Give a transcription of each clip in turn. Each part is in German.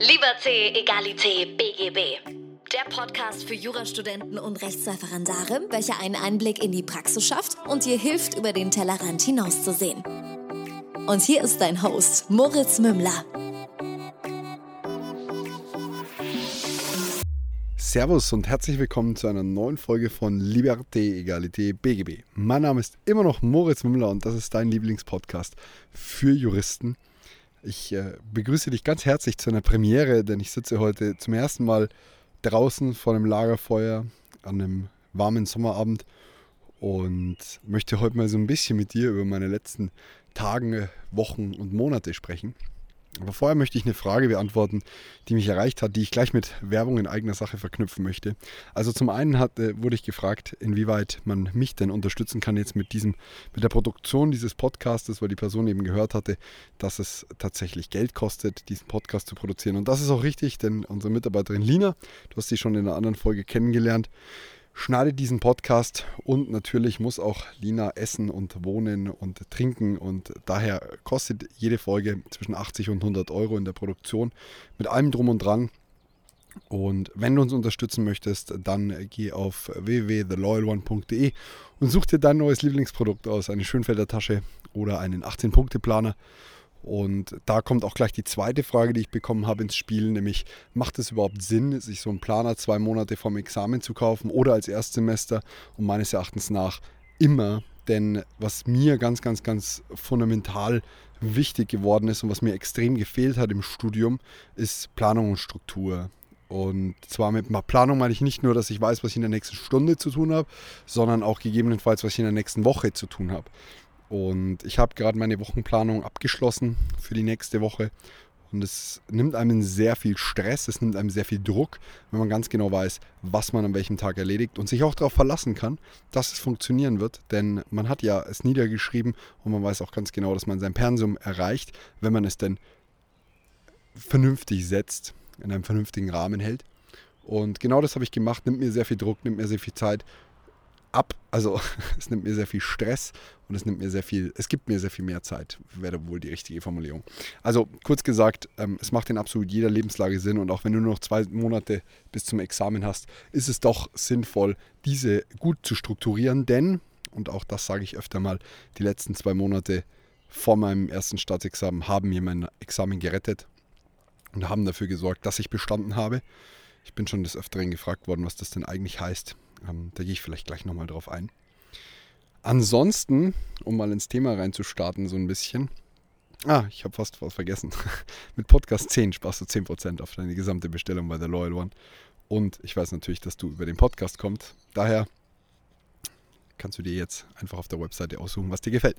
Liberté, Egalité, BGB. Der Podcast für Jurastudenten und Rechtsreferendare, welcher einen Einblick in die Praxis schafft und dir hilft, über den Tellerrand hinauszusehen. Und hier ist dein Host, Moritz Mümmler. Servus und herzlich willkommen zu einer neuen Folge von Liberté, Egalité, BGB. Mein Name ist immer noch Moritz Mümmler und das ist dein Lieblingspodcast für Juristen. Ich äh, begrüße dich ganz herzlich zu einer Premiere, denn ich sitze heute zum ersten Mal draußen vor einem Lagerfeuer an einem warmen Sommerabend und möchte heute mal so ein bisschen mit dir über meine letzten Tage, Wochen und Monate sprechen. Aber vorher möchte ich eine Frage beantworten, die mich erreicht hat, die ich gleich mit Werbung in eigener Sache verknüpfen möchte. Also zum einen hat, äh, wurde ich gefragt, inwieweit man mich denn unterstützen kann jetzt mit diesem, mit der Produktion dieses Podcastes, weil die Person eben gehört hatte, dass es tatsächlich Geld kostet, diesen Podcast zu produzieren. Und das ist auch richtig, denn unsere Mitarbeiterin Lina, du hast sie schon in einer anderen Folge kennengelernt, schneide diesen Podcast und natürlich muss auch Lina essen und wohnen und trinken und daher kostet jede Folge zwischen 80 und 100 Euro in der Produktion mit allem drum und dran. Und wenn du uns unterstützen möchtest, dann geh auf www.theloyalone.de und such dir dein neues Lieblingsprodukt aus, eine Schönfelder Tasche oder einen 18-Punkte-Planer und da kommt auch gleich die zweite Frage, die ich bekommen habe ins Spiel, nämlich macht es überhaupt Sinn, sich so einen Planer zwei Monate vorm Examen zu kaufen oder als Erstsemester? Und meines Erachtens nach immer, denn was mir ganz, ganz, ganz fundamental wichtig geworden ist und was mir extrem gefehlt hat im Studium, ist Planung und Struktur. Und zwar mit Planung meine ich nicht nur, dass ich weiß, was ich in der nächsten Stunde zu tun habe, sondern auch gegebenenfalls, was ich in der nächsten Woche zu tun habe. Und ich habe gerade meine Wochenplanung abgeschlossen für die nächste Woche. Und es nimmt einem sehr viel Stress, es nimmt einem sehr viel Druck, wenn man ganz genau weiß, was man an welchem Tag erledigt und sich auch darauf verlassen kann, dass es funktionieren wird. Denn man hat ja es niedergeschrieben und man weiß auch ganz genau, dass man sein Pensum erreicht, wenn man es denn vernünftig setzt, in einem vernünftigen Rahmen hält. Und genau das habe ich gemacht, nimmt mir sehr viel Druck, nimmt mir sehr viel Zeit ab. Also es nimmt mir sehr viel Stress und es nimmt mir sehr viel, es gibt mir sehr viel mehr Zeit, wäre wohl die richtige Formulierung. Also kurz gesagt, ähm, es macht in absolut jeder Lebenslage Sinn und auch wenn du nur noch zwei Monate bis zum Examen hast, ist es doch sinnvoll, diese gut zu strukturieren, denn, und auch das sage ich öfter mal, die letzten zwei Monate vor meinem ersten Staatsexamen haben mir mein Examen gerettet und haben dafür gesorgt, dass ich bestanden habe. Ich bin schon des Öfteren gefragt worden, was das denn eigentlich heißt. Ähm, da gehe ich vielleicht gleich nochmal drauf ein. Ansonsten, um mal ins Thema reinzustarten, so ein bisschen. Ah, ich habe fast was vergessen. Mit Podcast 10 sparst du 10% auf deine gesamte Bestellung bei der Loyal One. Und ich weiß natürlich, dass du über den Podcast kommst. Daher kannst du dir jetzt einfach auf der Webseite aussuchen, was dir gefällt.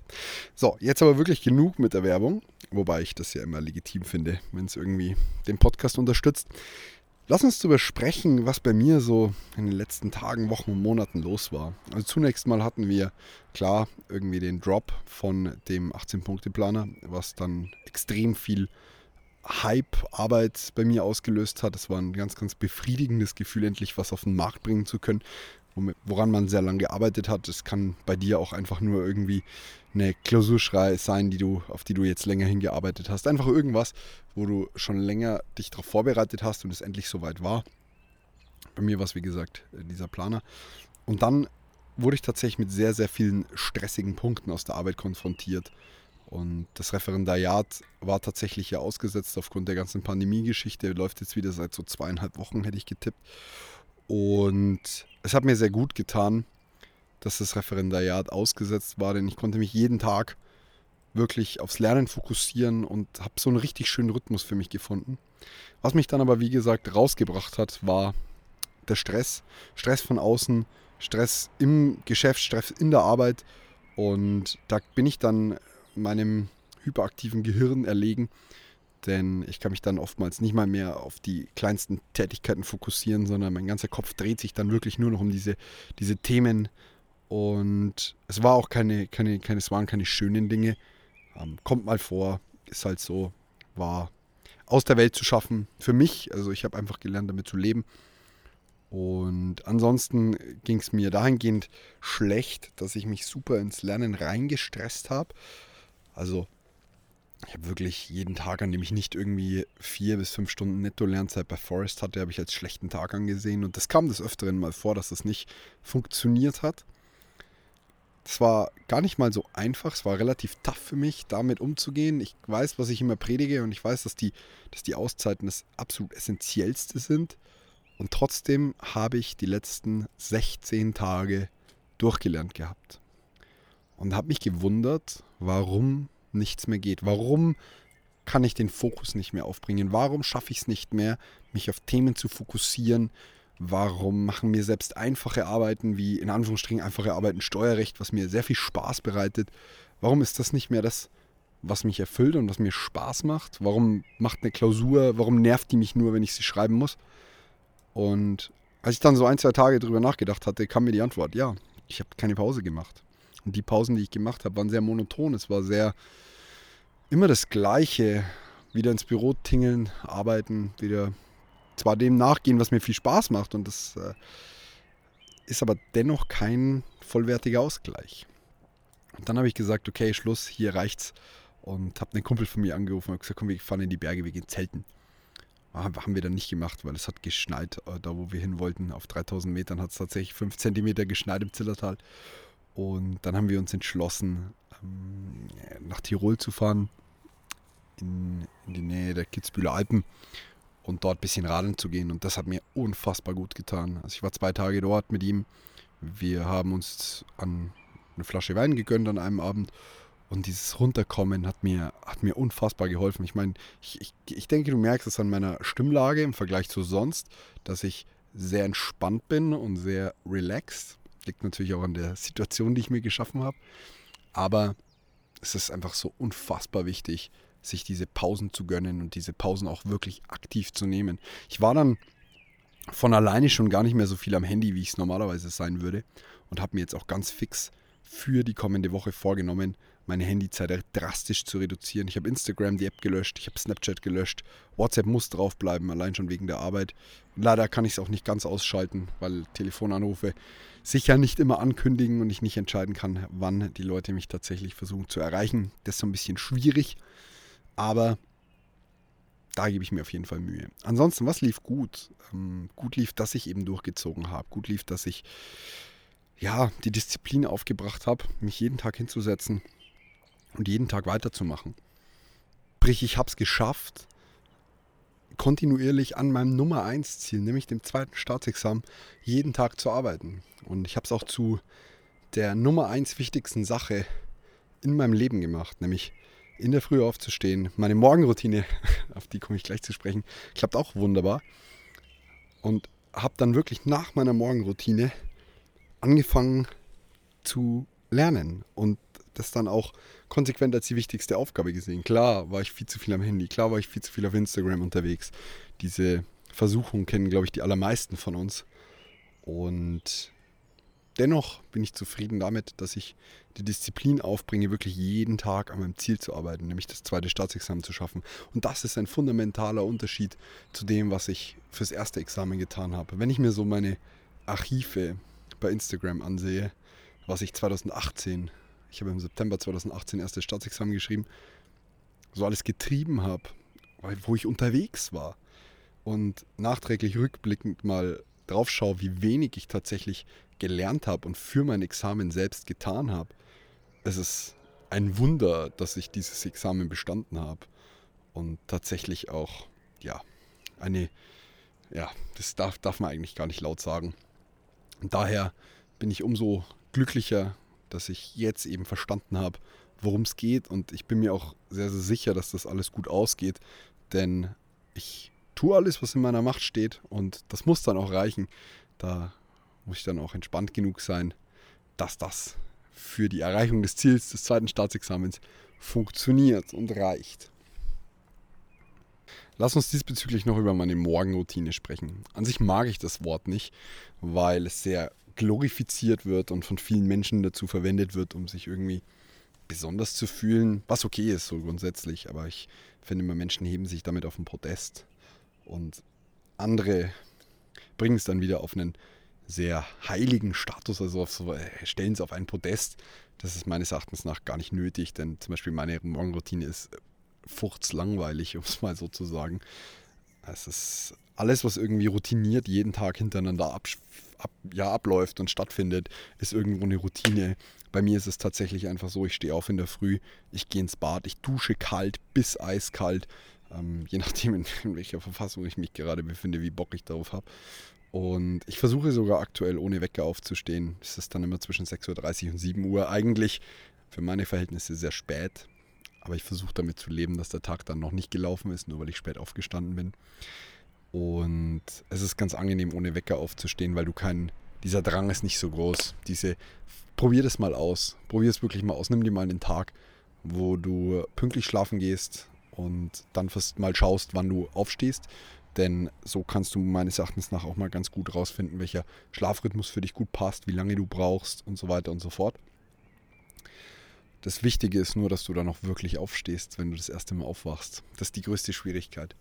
So, jetzt aber wirklich genug mit der Werbung, wobei ich das ja immer legitim finde, wenn es irgendwie den Podcast unterstützt. Lass uns darüber sprechen, was bei mir so in den letzten Tagen, Wochen und Monaten los war. Also zunächst mal hatten wir klar irgendwie den Drop von dem 18-Punkte-Planer, was dann extrem viel Hype, Arbeit bei mir ausgelöst hat. Es war ein ganz, ganz befriedigendes Gefühl, endlich was auf den Markt bringen zu können woran man sehr lange gearbeitet hat. Es kann bei dir auch einfach nur irgendwie eine Klausurschrei sein, die du, auf die du jetzt länger hingearbeitet hast. Einfach irgendwas, wo du schon länger dich darauf vorbereitet hast und es endlich soweit war. Bei mir war es, wie gesagt, äh, dieser Planer. Und dann wurde ich tatsächlich mit sehr, sehr vielen stressigen Punkten aus der Arbeit konfrontiert. Und das Referendariat war tatsächlich ja ausgesetzt aufgrund der ganzen Pandemie-Geschichte. Läuft jetzt wieder seit so zweieinhalb Wochen, hätte ich getippt. Und es hat mir sehr gut getan, dass das Referendariat ausgesetzt war, denn ich konnte mich jeden Tag wirklich aufs Lernen fokussieren und habe so einen richtig schönen Rhythmus für mich gefunden. Was mich dann aber, wie gesagt, rausgebracht hat, war der Stress. Stress von außen, Stress im Geschäft, Stress in der Arbeit. Und da bin ich dann meinem hyperaktiven Gehirn erlegen denn ich kann mich dann oftmals nicht mal mehr auf die kleinsten Tätigkeiten fokussieren, sondern mein ganzer Kopf dreht sich dann wirklich nur noch um diese, diese Themen. Und es war auch keine, keine, keine, es waren keine schönen Dinge. Ähm, kommt mal vor, ist halt so, war aus der Welt zu schaffen für mich. Also ich habe einfach gelernt, damit zu leben. Und ansonsten ging es mir dahingehend schlecht, dass ich mich super ins Lernen reingestresst habe. Also ich habe wirklich jeden Tag, an dem ich nicht irgendwie vier bis fünf Stunden Netto-Lernzeit bei Forest hatte, habe ich als schlechten Tag angesehen. Und das kam des Öfteren mal vor, dass das nicht funktioniert hat. Es war gar nicht mal so einfach, es war relativ tough für mich, damit umzugehen. Ich weiß, was ich immer predige und ich weiß, dass die, dass die Auszeiten das absolut Essentiellste sind. Und trotzdem habe ich die letzten 16 Tage durchgelernt gehabt. Und habe mich gewundert, warum nichts mehr geht. Warum kann ich den Fokus nicht mehr aufbringen? Warum schaffe ich es nicht mehr, mich auf Themen zu fokussieren? Warum machen mir selbst einfache Arbeiten wie in Anführungsstrichen einfache Arbeiten Steuerrecht, was mir sehr viel Spaß bereitet? Warum ist das nicht mehr das, was mich erfüllt und was mir Spaß macht? Warum macht eine Klausur, warum nervt die mich nur, wenn ich sie schreiben muss? Und als ich dann so ein, zwei Tage drüber nachgedacht hatte, kam mir die Antwort, ja, ich habe keine Pause gemacht. Und die Pausen, die ich gemacht habe, waren sehr monoton. Es war sehr immer das Gleiche. Wieder ins Büro tingeln, arbeiten, wieder zwar dem nachgehen, was mir viel Spaß macht. Und das äh, ist aber dennoch kein vollwertiger Ausgleich. Und dann habe ich gesagt, okay, Schluss, hier reicht's. Und habe einen Kumpel von mir angerufen und gesagt, komm, wir fahren in die Berge, wir gehen zelten. Haben wir dann nicht gemacht, weil es hat geschneit, äh, da wo wir hin wollten. Auf 3000 Metern hat es tatsächlich 5 cm geschneit im Zillertal. Und dann haben wir uns entschlossen, ähm, nach Tirol zu fahren, in, in die Nähe der Kitzbühler Alpen und dort ein bisschen radeln zu gehen. Und das hat mir unfassbar gut getan. Also ich war zwei Tage dort mit ihm. Wir haben uns an eine Flasche Wein gegönnt an einem Abend. Und dieses Runterkommen hat mir, hat mir unfassbar geholfen. Ich meine, ich, ich, ich denke, du merkst es an meiner Stimmlage im Vergleich zu sonst, dass ich sehr entspannt bin und sehr relaxed. Liegt natürlich auch an der Situation, die ich mir geschaffen habe. Aber es ist einfach so unfassbar wichtig, sich diese Pausen zu gönnen und diese Pausen auch wirklich aktiv zu nehmen. Ich war dann von alleine schon gar nicht mehr so viel am Handy, wie ich es normalerweise sein würde. Und habe mir jetzt auch ganz fix für die kommende Woche vorgenommen, meine Handyzeit drastisch zu reduzieren. Ich habe Instagram, die App gelöscht, ich habe Snapchat gelöscht, WhatsApp muss draufbleiben, allein schon wegen der Arbeit. Leider kann ich es auch nicht ganz ausschalten, weil Telefonanrufe sich ja nicht immer ankündigen und ich nicht entscheiden kann, wann die Leute mich tatsächlich versuchen zu erreichen. Das ist so ein bisschen schwierig, aber da gebe ich mir auf jeden Fall Mühe. Ansonsten, was lief gut? Ähm, gut lief, dass ich eben durchgezogen habe. Gut lief, dass ich ja die Disziplin aufgebracht habe, mich jeden Tag hinzusetzen und jeden Tag weiterzumachen. Sprich, ich habe es geschafft, kontinuierlich an meinem Nummer 1 Ziel, nämlich dem zweiten Staatsexamen, jeden Tag zu arbeiten. Und ich habe es auch zu der Nummer 1 wichtigsten Sache in meinem Leben gemacht, nämlich in der Früh aufzustehen. Meine Morgenroutine, auf die komme ich gleich zu sprechen, klappt auch wunderbar. Und habe dann wirklich nach meiner Morgenroutine angefangen zu lernen und das dann auch konsequent als die wichtigste Aufgabe gesehen. Klar war ich viel zu viel am Handy, klar war ich viel zu viel auf Instagram unterwegs. Diese Versuchung kennen, glaube ich, die allermeisten von uns. Und dennoch bin ich zufrieden damit, dass ich die Disziplin aufbringe, wirklich jeden Tag an meinem Ziel zu arbeiten, nämlich das zweite Staatsexamen zu schaffen. Und das ist ein fundamentaler Unterschied zu dem, was ich fürs erste Examen getan habe. Wenn ich mir so meine Archive bei Instagram ansehe, was ich 2018 ich habe im September 2018 erstes Staatsexamen geschrieben, so alles getrieben habe, wo ich unterwegs war und nachträglich rückblickend mal drauf schaue, wie wenig ich tatsächlich gelernt habe und für mein Examen selbst getan habe. Es ist ein Wunder, dass ich dieses Examen bestanden habe und tatsächlich auch, ja, eine, ja, das darf, darf man eigentlich gar nicht laut sagen. Und daher bin ich umso glücklicher dass ich jetzt eben verstanden habe, worum es geht. Und ich bin mir auch sehr, sehr sicher, dass das alles gut ausgeht. Denn ich tue alles, was in meiner Macht steht. Und das muss dann auch reichen. Da muss ich dann auch entspannt genug sein, dass das für die Erreichung des Ziels des zweiten Staatsexamens funktioniert und reicht. Lass uns diesbezüglich noch über meine Morgenroutine sprechen. An sich mag ich das Wort nicht, weil es sehr glorifiziert wird und von vielen Menschen dazu verwendet wird, um sich irgendwie besonders zu fühlen, was okay ist so grundsätzlich, aber ich finde immer, Menschen heben sich damit auf den Podest und andere bringen es dann wieder auf einen sehr heiligen Status, also so, äh, stellen es auf einen Podest. Das ist meines Erachtens nach gar nicht nötig, denn zum Beispiel meine Morgenroutine ist fuchtslangweilig, um es mal so zu sagen. Es ist alles, was irgendwie routiniert jeden Tag hintereinander ab, ab, ja, abläuft und stattfindet, ist irgendwo eine Routine. Bei mir ist es tatsächlich einfach so, ich stehe auf in der Früh, ich gehe ins Bad, ich dusche kalt bis eiskalt, ähm, je nachdem, in, in welcher Verfassung ich mich gerade befinde, wie Bock ich darauf habe. Und ich versuche sogar aktuell ohne Wecker aufzustehen. Es ist dann immer zwischen 6.30 Uhr und 7 Uhr. Eigentlich für meine Verhältnisse sehr spät. Aber ich versuche damit zu leben, dass der Tag dann noch nicht gelaufen ist, nur weil ich spät aufgestanden bin. Und es ist ganz angenehm, ohne Wecker aufzustehen, weil du keinen, dieser Drang ist nicht so groß. Diese, probier das mal aus. Probier es wirklich mal aus. Nimm dir mal einen Tag, wo du pünktlich schlafen gehst und dann fast mal schaust, wann du aufstehst denn so kannst du meines Erachtens nach auch mal ganz gut rausfinden, welcher Schlafrhythmus für dich gut passt, wie lange du brauchst und so weiter und so fort. Das Wichtige ist nur, dass du dann auch wirklich aufstehst, wenn du das erste Mal aufwachst. Das ist die größte Schwierigkeit.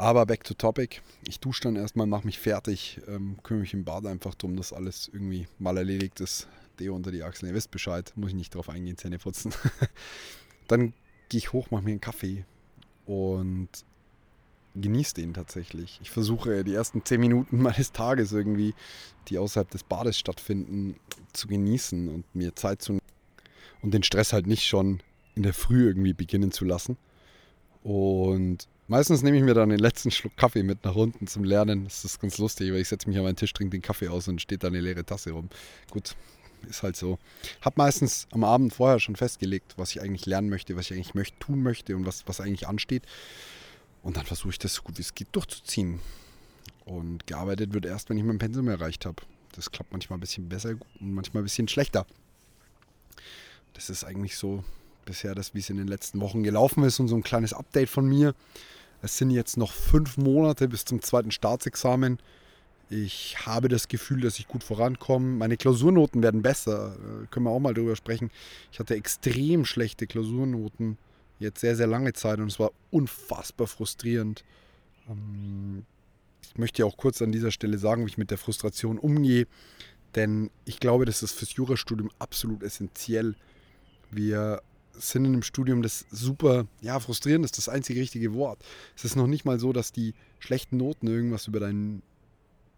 Aber back to topic. Ich dusche dann erstmal, mache mich fertig, ähm, kümmere mich im Bad einfach darum, dass alles irgendwie mal erledigt ist. Deo unter die Achseln, ihr wisst Bescheid, muss ich nicht drauf eingehen, Zähne putzen. dann gehe ich hoch, mache mir einen Kaffee und genieße den tatsächlich. Ich versuche die ersten zehn Minuten meines Tages irgendwie, die außerhalb des Bades stattfinden, zu genießen und mir Zeit zu nehmen und den Stress halt nicht schon in der Früh irgendwie beginnen zu lassen. Und meistens nehme ich mir dann den letzten Schluck Kaffee mit nach unten zum Lernen. Das ist ganz lustig, weil ich setze mich an meinen Tisch, trinke den Kaffee aus und steht da eine leere Tasse rum. Gut, ist halt so. Hab meistens am Abend vorher schon festgelegt, was ich eigentlich lernen möchte, was ich eigentlich möchte, tun möchte und was, was eigentlich ansteht. Und dann versuche ich das so gut wie es geht durchzuziehen. Und gearbeitet wird erst, wenn ich mein Pensum erreicht habe. Das klappt manchmal ein bisschen besser und manchmal ein bisschen schlechter. Das ist eigentlich so bisher das, wie es in den letzten Wochen gelaufen ist und so ein kleines Update von mir. Es sind jetzt noch fünf Monate bis zum zweiten Staatsexamen. Ich habe das Gefühl, dass ich gut vorankomme. Meine Klausurnoten werden besser. Äh, können wir auch mal drüber sprechen. Ich hatte extrem schlechte Klausurnoten jetzt sehr, sehr lange Zeit und es war unfassbar frustrierend. Ähm, ich möchte auch kurz an dieser Stelle sagen, wie ich mit der Frustration umgehe, denn ich glaube, das ist fürs Jurastudium absolut essentiell. Wir sind in einem Studium, das super, ja, frustrierend ist das einzige richtige Wort. Es ist noch nicht mal so, dass die schlechten Noten irgendwas über deinen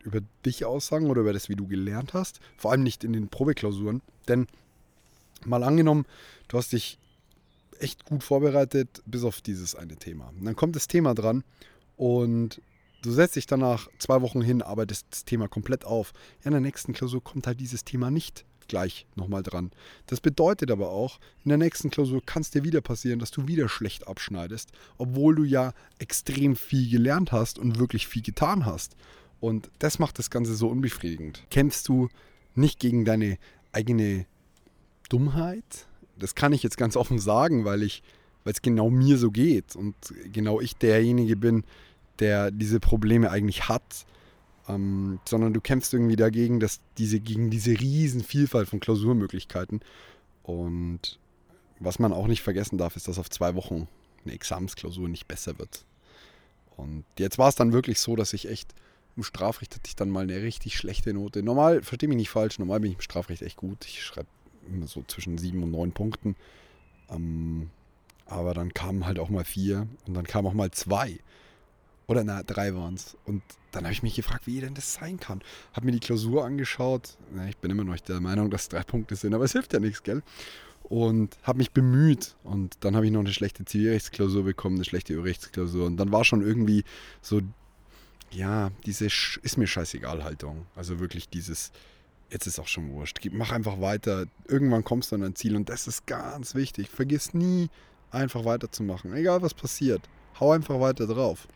über dich aussagen oder über das, wie du gelernt hast. Vor allem nicht in den Probeklausuren. Denn mal angenommen, du hast dich echt gut vorbereitet, bis auf dieses eine Thema. Und dann kommt das Thema dran und du setzt dich danach zwei Wochen hin, arbeitest das Thema komplett auf. Ja, in der nächsten Klausur kommt halt dieses Thema nicht gleich nochmal dran. Das bedeutet aber auch, in der nächsten Klausur kann es dir wieder passieren, dass du wieder schlecht abschneidest, obwohl du ja extrem viel gelernt hast und wirklich viel getan hast. Und das macht das Ganze so unbefriedigend. Kämpfst du nicht gegen deine eigene Dummheit, das kann ich jetzt ganz offen sagen, weil ich, weil es genau mir so geht und genau ich derjenige bin, der diese Probleme eigentlich hat. Ähm, sondern du kämpfst irgendwie dagegen, dass diese, gegen diese riesen Vielfalt von Klausurmöglichkeiten. Und was man auch nicht vergessen darf, ist, dass auf zwei Wochen eine Examensklausur nicht besser wird. Und jetzt war es dann wirklich so, dass ich echt im Strafrecht hatte ich dann mal eine richtig schlechte Note. Normal, verstehe mich nicht falsch, normal bin ich im Strafrecht echt gut. Ich schreibe so zwischen sieben und neun Punkten. Ähm, aber dann kamen halt auch mal vier und dann kamen auch mal zwei. Oder na, drei waren es. Und dann habe ich mich gefragt, wie denn das sein kann. Habe mir die Klausur angeschaut. Na, ich bin immer noch der Meinung, dass drei Punkte sind, aber es hilft ja nichts, gell? Und habe mich bemüht. Und dann habe ich noch eine schlechte Zivilrechtsklausur bekommen, eine schlechte Rechtsklausur. Und dann war schon irgendwie so, ja, diese Sch ist mir scheißegal Haltung. Also wirklich dieses, jetzt ist auch schon wurscht. Mach einfach weiter. Irgendwann kommst du an dein Ziel und das ist ganz wichtig. Vergiss nie, einfach weiterzumachen. Egal was passiert. Hau einfach weiter drauf.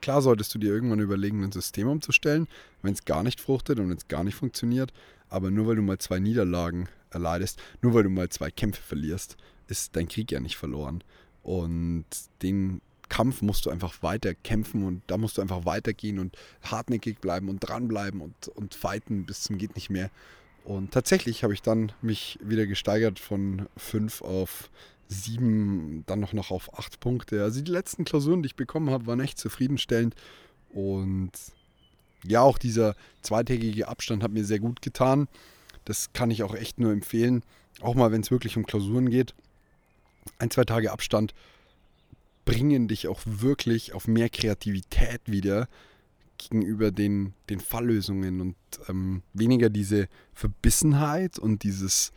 Klar solltest du dir irgendwann überlegen, ein System umzustellen, wenn es gar nicht fruchtet und wenn es gar nicht funktioniert. Aber nur weil du mal zwei Niederlagen erleidest, nur weil du mal zwei Kämpfe verlierst, ist dein Krieg ja nicht verloren. Und den Kampf musst du einfach weiter kämpfen und da musst du einfach weitergehen und hartnäckig bleiben und dranbleiben und, und fighten bis zum geht nicht mehr. Und tatsächlich habe ich dann mich wieder gesteigert von 5 auf 7, dann noch, noch auf 8 Punkte. Also die letzten Klausuren, die ich bekommen habe, waren echt zufriedenstellend. Und ja, auch dieser zweitägige Abstand hat mir sehr gut getan. Das kann ich auch echt nur empfehlen. Auch mal, wenn es wirklich um Klausuren geht. Ein, zwei Tage Abstand bringen dich auch wirklich auf mehr Kreativität wieder gegenüber den, den Falllösungen und ähm, weniger diese Verbissenheit und dieses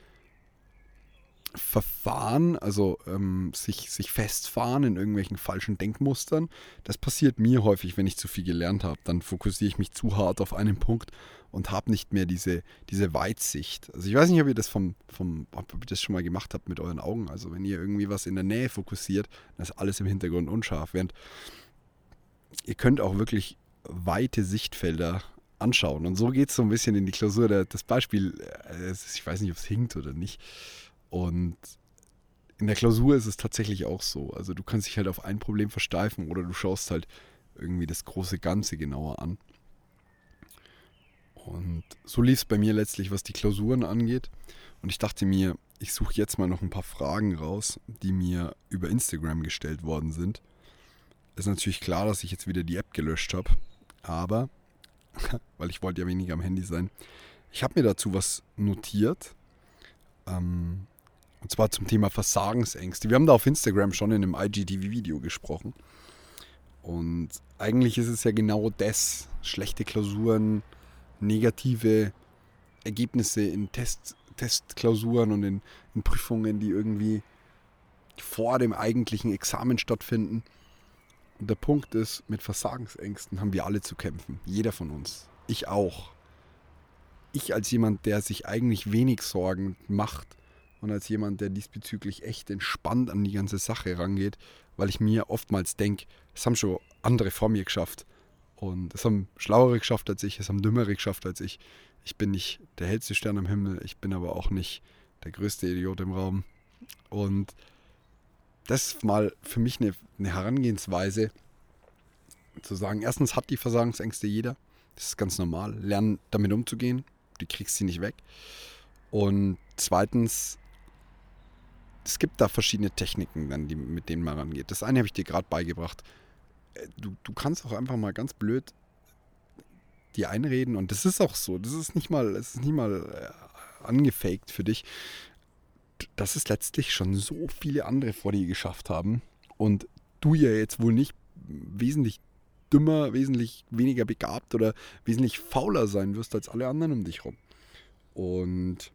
Verfahren, also ähm, sich, sich festfahren in irgendwelchen falschen Denkmustern. Das passiert mir häufig, wenn ich zu viel gelernt habe. Dann fokussiere ich mich zu hart auf einen Punkt und habe nicht mehr diese, diese Weitsicht. Also ich weiß nicht, ob ihr das vom, vom, ob ihr das schon mal gemacht habt mit euren Augen. Also wenn ihr irgendwie was in der Nähe fokussiert, dann ist alles im Hintergrund unscharf. Während ihr könnt auch wirklich weite Sichtfelder anschauen. Und so geht es so ein bisschen in die Klausur. Das Beispiel, äh, ich weiß nicht, ob es hinkt oder nicht. Und in der Klausur ist es tatsächlich auch so. Also du kannst dich halt auf ein Problem versteifen oder du schaust halt irgendwie das große Ganze genauer an. Und so lief es bei mir letztlich, was die Klausuren angeht. Und ich dachte mir, ich suche jetzt mal noch ein paar Fragen raus, die mir über Instagram gestellt worden sind. Ist natürlich klar, dass ich jetzt wieder die App gelöscht habe. Aber, weil ich wollte ja weniger am Handy sein, ich habe mir dazu was notiert. Ähm, und zwar zum Thema Versagensängste. Wir haben da auf Instagram schon in einem IGTV-Video gesprochen. Und eigentlich ist es ja genau das. Schlechte Klausuren, negative Ergebnisse in Test, Testklausuren und in, in Prüfungen, die irgendwie vor dem eigentlichen Examen stattfinden. Und der Punkt ist, mit Versagensängsten haben wir alle zu kämpfen. Jeder von uns. Ich auch. Ich als jemand, der sich eigentlich wenig Sorgen macht, und als jemand, der diesbezüglich echt entspannt an die ganze Sache rangeht, weil ich mir oftmals denke, es haben schon andere vor mir geschafft und es haben Schlauere geschafft als ich, es haben Dümmere geschafft als ich. Ich bin nicht der hellste Stern am Himmel, ich bin aber auch nicht der größte Idiot im Raum. Und das ist mal für mich eine, eine Herangehensweise, zu sagen, erstens hat die Versagensängste jeder. Das ist ganz normal. Lernen damit umzugehen. Du kriegst sie nicht weg. Und zweitens es gibt da verschiedene Techniken, dann, die, mit denen man rangeht. Das eine habe ich dir gerade beigebracht. Äh, du, du kannst auch einfach mal ganz blöd die einreden und das ist auch so. Das ist nicht mal, es ist nicht mal äh, angefaked für dich. Dass es letztlich schon so viele andere vor dir geschafft haben und du ja jetzt wohl nicht wesentlich dümmer, wesentlich weniger begabt oder wesentlich fauler sein wirst als alle anderen um dich herum. Und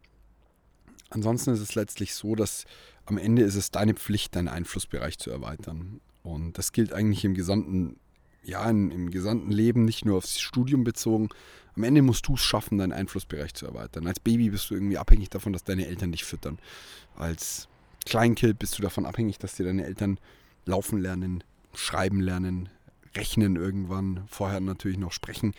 ansonsten ist es letztlich so, dass am Ende ist es deine Pflicht, deinen Einflussbereich zu erweitern. Und das gilt eigentlich im gesamten, ja, im, im gesamten Leben, nicht nur aufs Studium bezogen. Am Ende musst du es schaffen, deinen Einflussbereich zu erweitern. Als Baby bist du irgendwie abhängig davon, dass deine Eltern dich füttern. Als Kleinkind bist du davon abhängig, dass dir deine Eltern laufen lernen, schreiben lernen, rechnen irgendwann, vorher natürlich noch sprechen.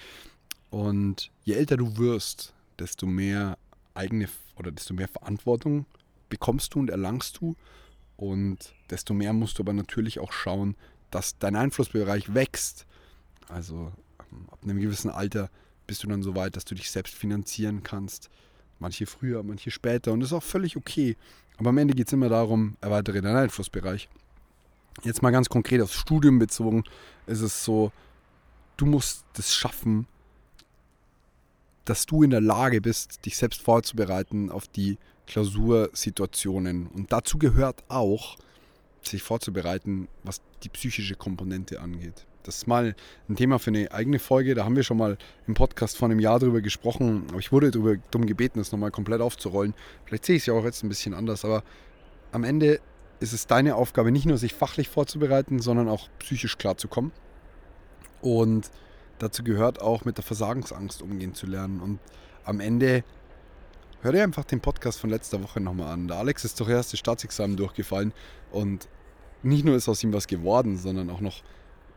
Und je älter du wirst, desto mehr eigene oder desto mehr Verantwortung bekommst du und erlangst du. Und desto mehr musst du aber natürlich auch schauen, dass dein Einflussbereich wächst. Also ähm, ab einem gewissen Alter bist du dann so weit, dass du dich selbst finanzieren kannst. Manche früher, manche später. Und das ist auch völlig okay. Aber am Ende geht es immer darum, erweitere deinen Einflussbereich. Jetzt mal ganz konkret aufs Studium bezogen, ist es so, du musst es schaffen, dass du in der Lage bist, dich selbst vorzubereiten auf die Klausursituationen. Und dazu gehört auch, sich vorzubereiten, was die psychische Komponente angeht. Das ist mal ein Thema für eine eigene Folge. Da haben wir schon mal im Podcast vor einem Jahr drüber gesprochen. Aber ich wurde darüber dumm gebeten, das nochmal komplett aufzurollen. Vielleicht sehe ich es ja auch jetzt ein bisschen anders. Aber am Ende ist es deine Aufgabe, nicht nur sich fachlich vorzubereiten, sondern auch psychisch klarzukommen. Und dazu gehört auch mit der Versagensangst umgehen zu lernen. Und am Ende hör dir einfach den Podcast von letzter Woche nochmal an. Der Alex ist doch erst das Staatsexamen durchgefallen und nicht nur ist aus ihm was geworden, sondern auch noch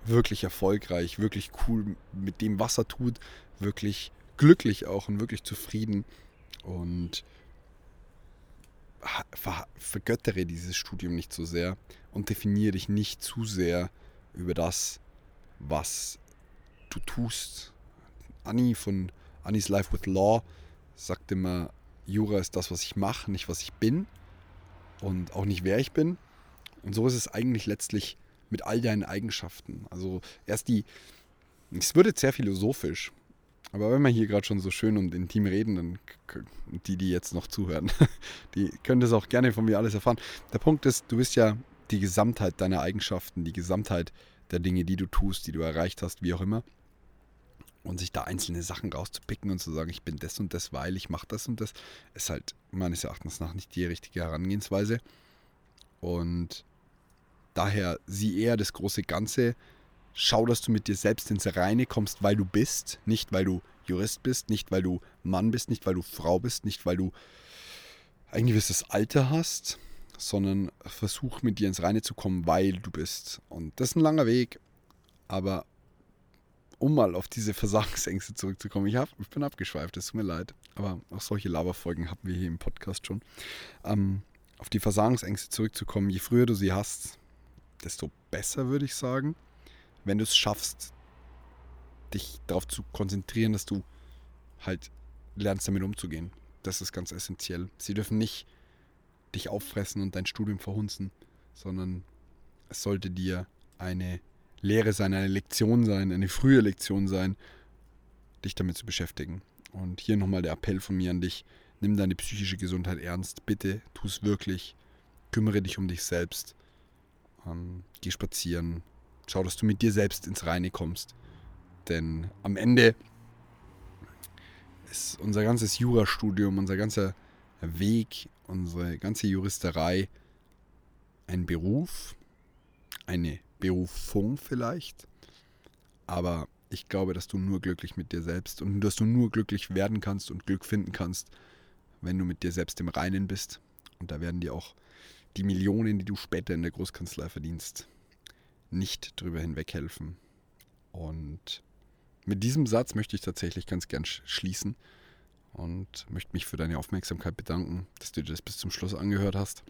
wirklich erfolgreich, wirklich cool mit dem, was er tut, wirklich glücklich auch und wirklich zufrieden. Und ver vergöttere dieses Studium nicht so sehr und definiere dich nicht zu sehr über das, was du tust. Annie von Annie's Life with Law sagt immer, Jura ist das, was ich mache, nicht was ich bin und auch nicht wer ich bin. Und so ist es eigentlich letztlich mit all deinen Eigenschaften. Also erst die, es wird jetzt sehr philosophisch, aber wenn wir hier gerade schon so schön und intim reden, dann die, die jetzt noch zuhören, die können das auch gerne von mir alles erfahren. Der Punkt ist, du bist ja die Gesamtheit deiner Eigenschaften, die Gesamtheit der Dinge, die du tust, die du erreicht hast, wie auch immer. Und sich da einzelne Sachen rauszupicken und zu sagen, ich bin das und das, weil ich mache das und das, ist halt meines Erachtens nach nicht die richtige Herangehensweise. Und daher sieh eher das große Ganze. Schau, dass du mit dir selbst ins Reine kommst, weil du bist, nicht weil du Jurist bist, nicht weil du Mann bist, nicht weil du Frau bist, nicht weil du ein gewisses Alter hast, sondern versuch mit dir ins Reine zu kommen, weil du bist. Und das ist ein langer Weg, aber um mal auf diese Versagensängste zurückzukommen, ich, hab, ich bin abgeschweift, es tut mir leid, aber auch solche Laberfolgen haben wir hier im Podcast schon. Ähm, auf die Versagensängste zurückzukommen, je früher du sie hast, desto besser würde ich sagen. Wenn du es schaffst, dich darauf zu konzentrieren, dass du halt lernst, damit umzugehen. Das ist ganz essentiell. Sie dürfen nicht dich auffressen und dein Studium verhunzen, sondern es sollte dir eine Lehre sein, eine Lektion sein, eine frühe Lektion sein, dich damit zu beschäftigen. Und hier nochmal der Appell von mir an dich, nimm deine psychische Gesundheit ernst, bitte, tu es wirklich, kümmere dich um dich selbst, ähm, geh spazieren, schau, dass du mit dir selbst ins Reine kommst. Denn am Ende ist unser ganzes Jurastudium, unser ganzer Weg, unsere ganze Juristerei ein Beruf, eine Berufung vielleicht. Aber ich glaube, dass du nur glücklich mit dir selbst und dass du nur glücklich werden kannst und Glück finden kannst, wenn du mit dir selbst im Reinen bist. Und da werden dir auch die Millionen, die du später in der Großkanzlei verdienst, nicht drüber hinweg helfen. Und mit diesem Satz möchte ich tatsächlich ganz gern schließen und möchte mich für deine Aufmerksamkeit bedanken, dass du dir das bis zum Schluss angehört hast.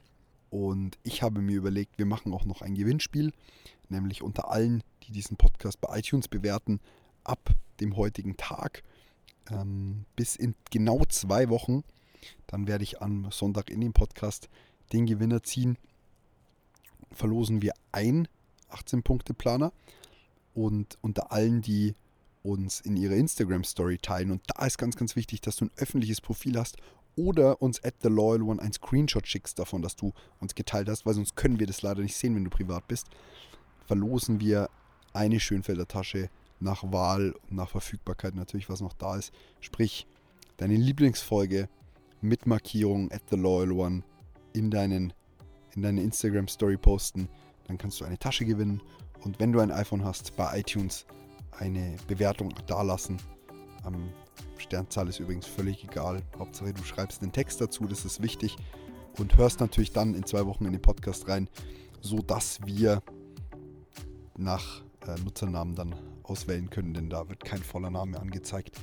Und ich habe mir überlegt, wir machen auch noch ein Gewinnspiel, nämlich unter allen, die diesen Podcast bei iTunes bewerten, ab dem heutigen Tag ähm, bis in genau zwei Wochen. Dann werde ich am Sonntag in dem Podcast den Gewinner ziehen. Verlosen wir ein 18-Punkte-Planer und unter allen, die uns in ihrer Instagram-Story teilen. Und da ist ganz, ganz wichtig, dass du ein öffentliches Profil hast oder uns at the Loyal One ein Screenshot schickst davon, dass du uns geteilt hast, weil sonst können wir das leider nicht sehen, wenn du privat bist. Verlosen wir eine Schönfelder Tasche nach Wahl und nach Verfügbarkeit natürlich, was noch da ist. Sprich, deine Lieblingsfolge mit Markierung at the Loyal One in, deinen, in deine Instagram Story posten. Dann kannst du eine Tasche gewinnen. Und wenn du ein iPhone hast, bei iTunes eine Bewertung dalassen. Ähm, Sternzahl ist übrigens völlig egal. Hauptsache du schreibst den Text dazu, das ist wichtig. Und hörst natürlich dann in zwei Wochen in den Podcast rein, sodass wir nach äh, Nutzernamen dann auswählen können, denn da wird kein voller Name angezeigt.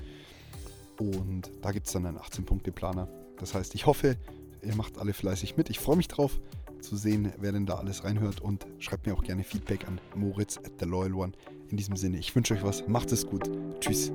Und da gibt es dann einen 18-Punkte-Planer. Das heißt, ich hoffe, ihr macht alle fleißig mit. Ich freue mich drauf zu sehen, wer denn da alles reinhört und schreibt mir auch gerne Feedback an moritz at the loyal one in diesem Sinne, ich wünsche euch was, macht es gut. Tschüss.